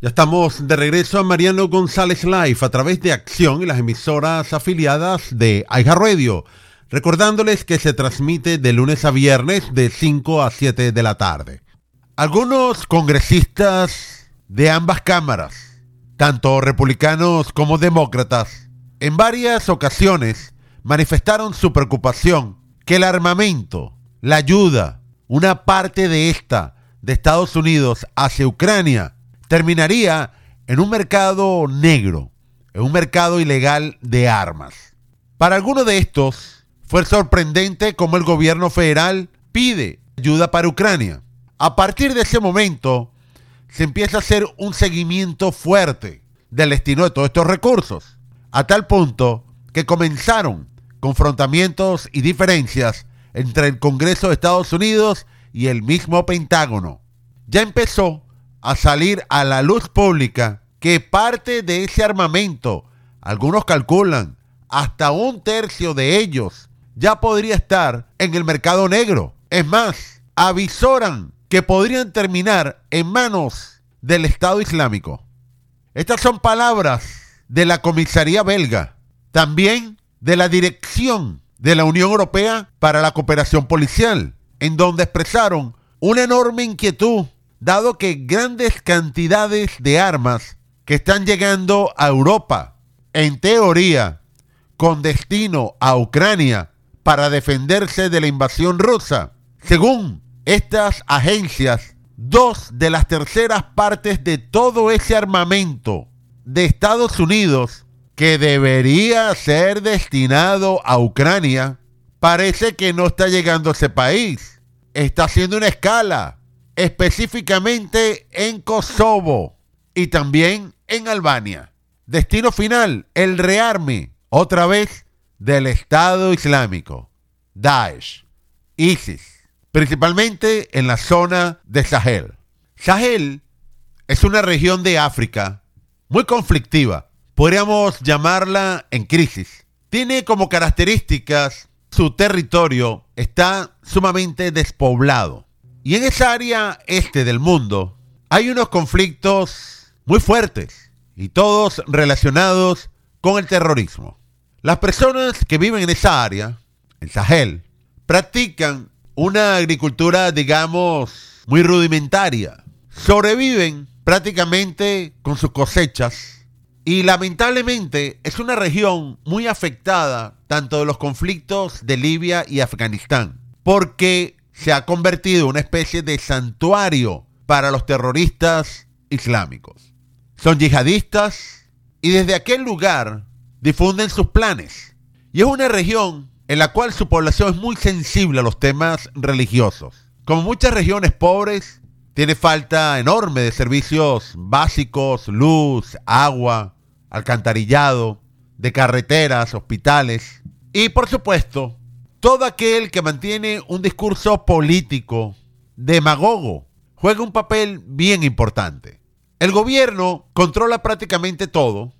Ya estamos de regreso a Mariano González Live a través de Acción y las emisoras afiliadas de Aija Radio. Recordándoles que se transmite de lunes a viernes de 5 a 7 de la tarde. Algunos congresistas de ambas cámaras, tanto republicanos como demócratas, en varias ocasiones manifestaron su preocupación que el armamento, la ayuda, una parte de esta de Estados Unidos hacia Ucrania, terminaría en un mercado negro, en un mercado ilegal de armas. Para algunos de estos fue sorprendente cómo el gobierno federal pide ayuda para Ucrania. A partir de ese momento se empieza a hacer un seguimiento fuerte del destino de todos estos recursos, a tal punto que comenzaron confrontamientos y diferencias entre el Congreso de Estados Unidos y el mismo Pentágono. Ya empezó a salir a la luz pública que parte de ese armamento, algunos calculan, hasta un tercio de ellos ya podría estar en el mercado negro. Es más, avisoran que podrían terminar en manos del Estado Islámico. Estas son palabras de la comisaría belga, también de la dirección de la Unión Europea para la Cooperación Policial, en donde expresaron una enorme inquietud dado que grandes cantidades de armas que están llegando a Europa, en teoría, con destino a Ucrania para defenderse de la invasión rusa. Según estas agencias, dos de las terceras partes de todo ese armamento de Estados Unidos que debería ser destinado a Ucrania, parece que no está llegando a ese país. Está haciendo una escala específicamente en Kosovo y también en Albania. Destino final, el rearme, otra vez, del Estado Islámico, Daesh, ISIS, principalmente en la zona de Sahel. Sahel es una región de África muy conflictiva, podríamos llamarla en crisis. Tiene como características su territorio está sumamente despoblado y en esa área este del mundo hay unos conflictos muy fuertes y todos relacionados con el terrorismo. Las personas que viven en esa área, en Sahel, practican una agricultura, digamos, muy rudimentaria. Sobreviven prácticamente con sus cosechas y lamentablemente es una región muy afectada tanto de los conflictos de Libia y Afganistán, porque se ha convertido en una especie de santuario para los terroristas islámicos. Son yihadistas y desde aquel lugar difunden sus planes. Y es una región en la cual su población es muy sensible a los temas religiosos. Como muchas regiones pobres, tiene falta enorme de servicios básicos, luz, agua, alcantarillado, de carreteras, hospitales. Y por supuesto, todo aquel que mantiene un discurso político demagogo juega un papel bien importante. El gobierno controla prácticamente todo,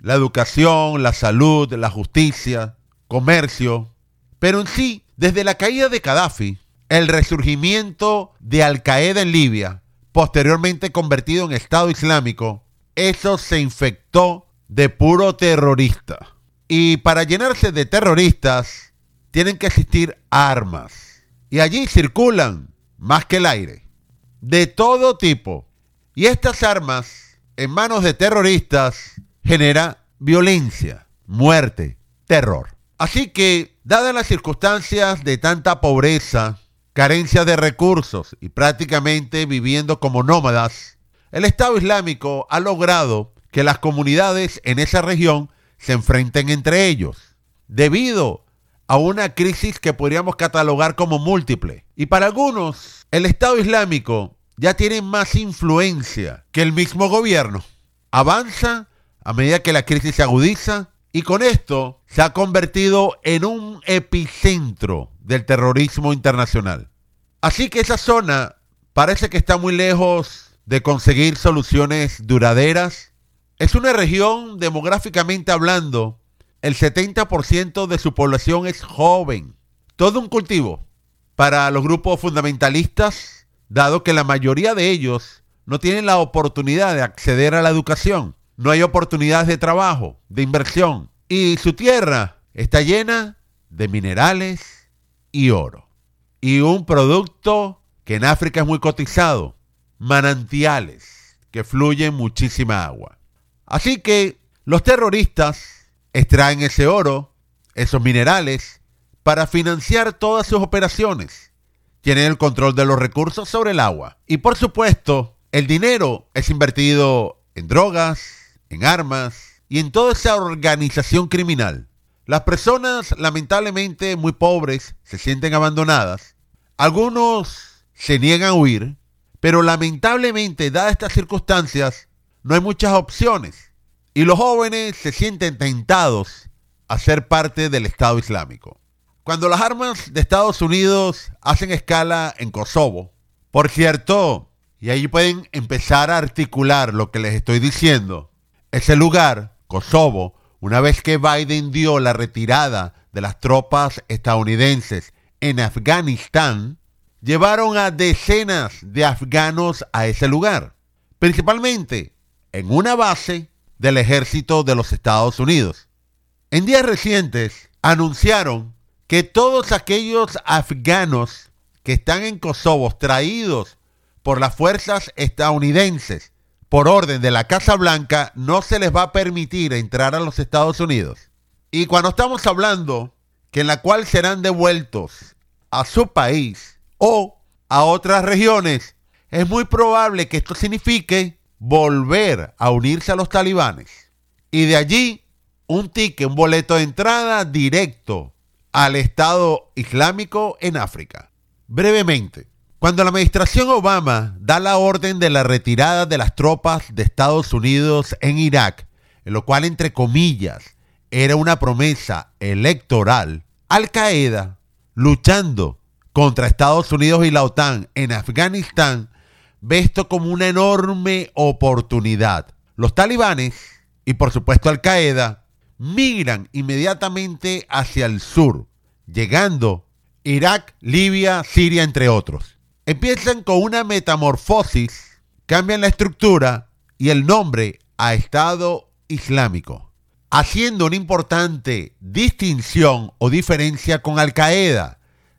la educación, la salud, la justicia, comercio, pero en sí, desde la caída de Gaddafi, el resurgimiento de Al Qaeda en Libia, posteriormente convertido en Estado Islámico, eso se infectó de puro terrorista. Y para llenarse de terroristas, tienen que existir armas. Y allí circulan, más que el aire, de todo tipo. Y estas armas, en manos de terroristas, genera violencia, muerte, terror. Así que, dadas las circunstancias de tanta pobreza, carencia de recursos y prácticamente viviendo como nómadas, el Estado Islámico ha logrado que las comunidades en esa región se enfrenten entre ellos, debido a una crisis que podríamos catalogar como múltiple. Y para algunos, el Estado Islámico ya tiene más influencia que el mismo gobierno. Avanza a medida que la crisis se agudiza y con esto se ha convertido en un epicentro del terrorismo internacional. Así que esa zona parece que está muy lejos de conseguir soluciones duraderas. Es una región demográficamente hablando el 70% de su población es joven. Todo un cultivo para los grupos fundamentalistas, dado que la mayoría de ellos no tienen la oportunidad de acceder a la educación. No hay oportunidades de trabajo, de inversión. Y su tierra está llena de minerales y oro. Y un producto que en África es muy cotizado, manantiales que fluyen muchísima agua. Así que los terroristas extraen ese oro, esos minerales, para financiar todas sus operaciones. Tienen el control de los recursos sobre el agua. Y por supuesto, el dinero es invertido en drogas, en armas y en toda esa organización criminal. Las personas, lamentablemente muy pobres, se sienten abandonadas. Algunos se niegan a huir, pero lamentablemente, dadas estas circunstancias, no hay muchas opciones. Y los jóvenes se sienten tentados a ser parte del Estado Islámico. Cuando las armas de Estados Unidos hacen escala en Kosovo, por cierto, y ahí pueden empezar a articular lo que les estoy diciendo, ese lugar, Kosovo, una vez que Biden dio la retirada de las tropas estadounidenses en Afganistán, llevaron a decenas de afganos a ese lugar, principalmente en una base del ejército de los Estados Unidos. En días recientes anunciaron que todos aquellos afganos que están en Kosovo traídos por las fuerzas estadounidenses por orden de la Casa Blanca no se les va a permitir entrar a los Estados Unidos. Y cuando estamos hablando que en la cual serán devueltos a su país o a otras regiones, es muy probable que esto signifique volver a unirse a los talibanes. Y de allí un ticket, un boleto de entrada directo al Estado Islámico en África. Brevemente, cuando la administración Obama da la orden de la retirada de las tropas de Estados Unidos en Irak, en lo cual entre comillas era una promesa electoral, Al Qaeda, luchando contra Estados Unidos y la OTAN en Afganistán, ve esto como una enorme oportunidad. Los talibanes y por supuesto Al Qaeda migran inmediatamente hacia el sur, llegando Irak, Libia, Siria, entre otros. Empiezan con una metamorfosis, cambian la estructura y el nombre a Estado Islámico, haciendo una importante distinción o diferencia con Al Qaeda,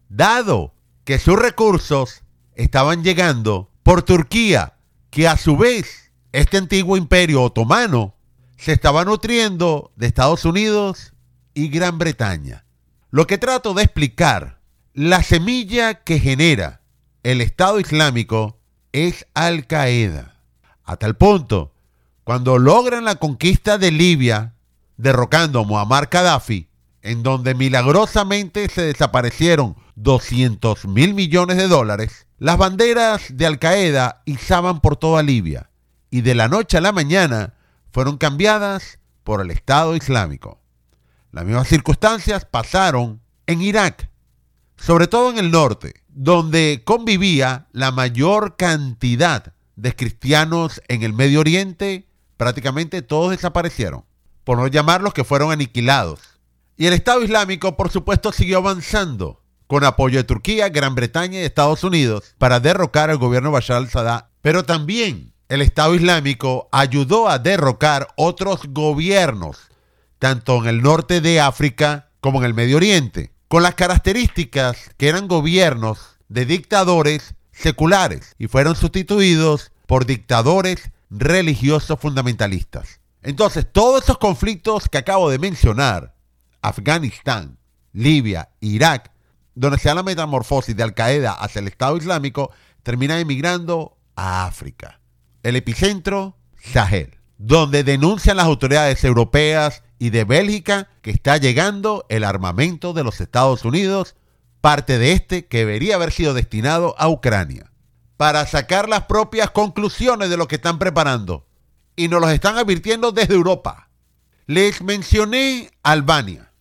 dado que sus recursos estaban llegando por Turquía, que a su vez este antiguo imperio otomano se estaba nutriendo de Estados Unidos y Gran Bretaña. Lo que trato de explicar, la semilla que genera el Estado Islámico es Al Qaeda. A tal punto, cuando logran la conquista de Libia, derrocando a Muammar Gaddafi, en donde milagrosamente se desaparecieron 200 mil millones de dólares, las banderas de Al Qaeda izaban por toda Libia. Y de la noche a la mañana fueron cambiadas por el Estado Islámico. Las mismas circunstancias pasaron en Irak, sobre todo en el norte, donde convivía la mayor cantidad de cristianos en el Medio Oriente, prácticamente todos desaparecieron, por no llamarlos que fueron aniquilados. Y el Estado Islámico, por supuesto, siguió avanzando, con apoyo de Turquía, Gran Bretaña y Estados Unidos, para derrocar al gobierno Bashar al-Assad, pero también el Estado Islámico ayudó a derrocar otros gobiernos, tanto en el norte de África como en el Medio Oriente, con las características que eran gobiernos de dictadores seculares y fueron sustituidos por dictadores religiosos fundamentalistas. Entonces, todos esos conflictos que acabo de mencionar, Afganistán, Libia, Irak, donde se da la metamorfosis de Al Qaeda hacia el Estado Islámico, terminan emigrando a África el epicentro, Sahel, donde denuncian las autoridades europeas y de Bélgica que está llegando el armamento de los Estados Unidos, parte de este que debería haber sido destinado a Ucrania, para sacar las propias conclusiones de lo que están preparando. Y nos los están advirtiendo desde Europa. Les mencioné Albania.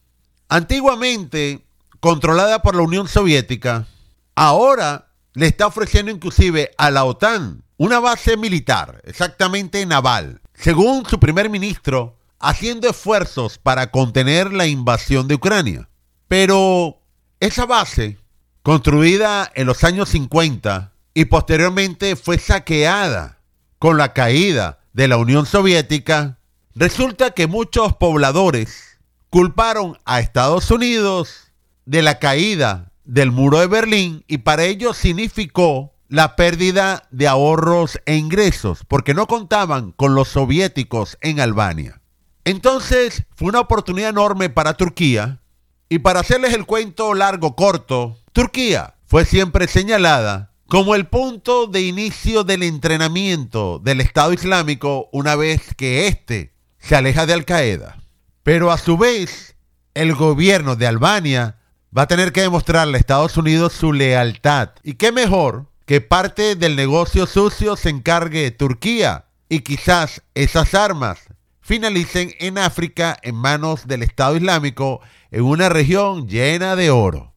Antiguamente controlada por la Unión Soviética, ahora le está ofreciendo inclusive a la OTAN una base militar, exactamente naval, según su primer ministro, haciendo esfuerzos para contener la invasión de Ucrania. Pero esa base, construida en los años 50 y posteriormente fue saqueada con la caída de la Unión Soviética, resulta que muchos pobladores culparon a Estados Unidos de la caída del muro de Berlín y para ellos significó la pérdida de ahorros e ingresos porque no contaban con los soviéticos en Albania. Entonces fue una oportunidad enorme para Turquía y para hacerles el cuento largo corto, Turquía fue siempre señalada como el punto de inicio del entrenamiento del Estado Islámico una vez que éste se aleja de Al Qaeda. Pero a su vez, el gobierno de Albania va a tener que demostrarle a Estados Unidos su lealtad. ¿Y qué mejor que parte del negocio sucio se encargue Turquía y quizás esas armas finalicen en África en manos del Estado Islámico en una región llena de oro.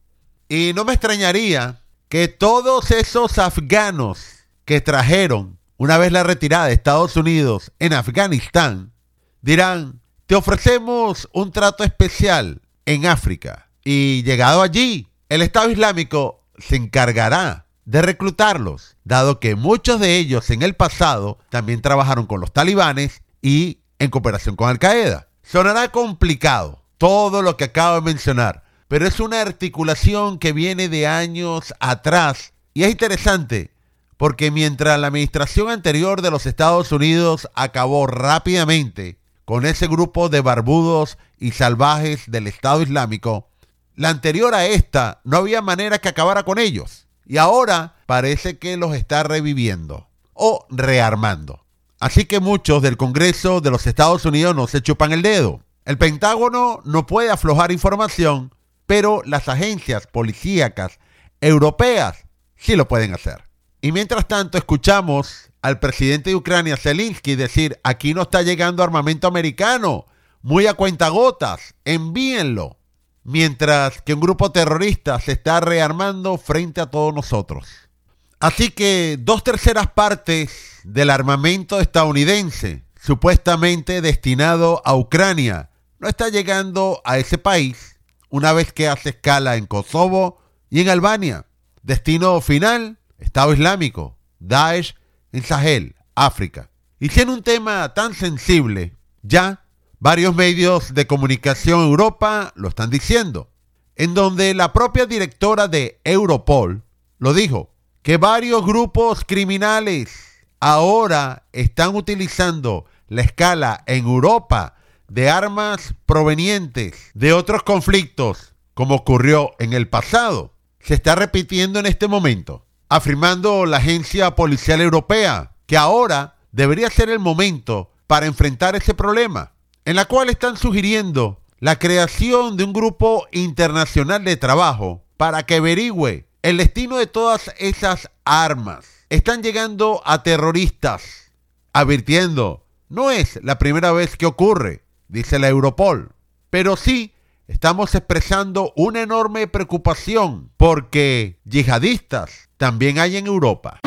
Y no me extrañaría que todos esos afganos que trajeron una vez la retirada de Estados Unidos en Afganistán dirán, te ofrecemos un trato especial en África. Y llegado allí, el Estado Islámico se encargará de reclutarlos, dado que muchos de ellos en el pasado también trabajaron con los talibanes y en cooperación con Al Qaeda. Sonará complicado todo lo que acabo de mencionar, pero es una articulación que viene de años atrás y es interesante porque mientras la administración anterior de los Estados Unidos acabó rápidamente con ese grupo de barbudos y salvajes del Estado Islámico, la anterior a esta no había manera que acabara con ellos y ahora parece que los está reviviendo o rearmando. Así que muchos del Congreso de los Estados Unidos no se chupan el dedo. El Pentágono no puede aflojar información, pero las agencias policíacas europeas sí lo pueden hacer. Y mientras tanto escuchamos al presidente de Ucrania, Zelensky, decir, aquí no está llegando armamento americano, muy a cuentagotas, envíenlo mientras que un grupo terrorista se está rearmando frente a todos nosotros. Así que dos terceras partes del armamento estadounidense, supuestamente destinado a Ucrania, no está llegando a ese país una vez que hace escala en Kosovo y en Albania. Destino final, Estado Islámico, Daesh en Sahel, África. Y si un tema tan sensible, ya Varios medios de comunicación en Europa lo están diciendo, en donde la propia directora de Europol lo dijo, que varios grupos criminales ahora están utilizando la escala en Europa de armas provenientes de otros conflictos, como ocurrió en el pasado. Se está repitiendo en este momento, afirmando la Agencia Policial Europea que ahora debería ser el momento para enfrentar ese problema en la cual están sugiriendo la creación de un grupo internacional de trabajo para que averigüe el destino de todas esas armas. Están llegando a terroristas, advirtiendo, no es la primera vez que ocurre, dice la Europol, pero sí estamos expresando una enorme preocupación porque yihadistas también hay en Europa.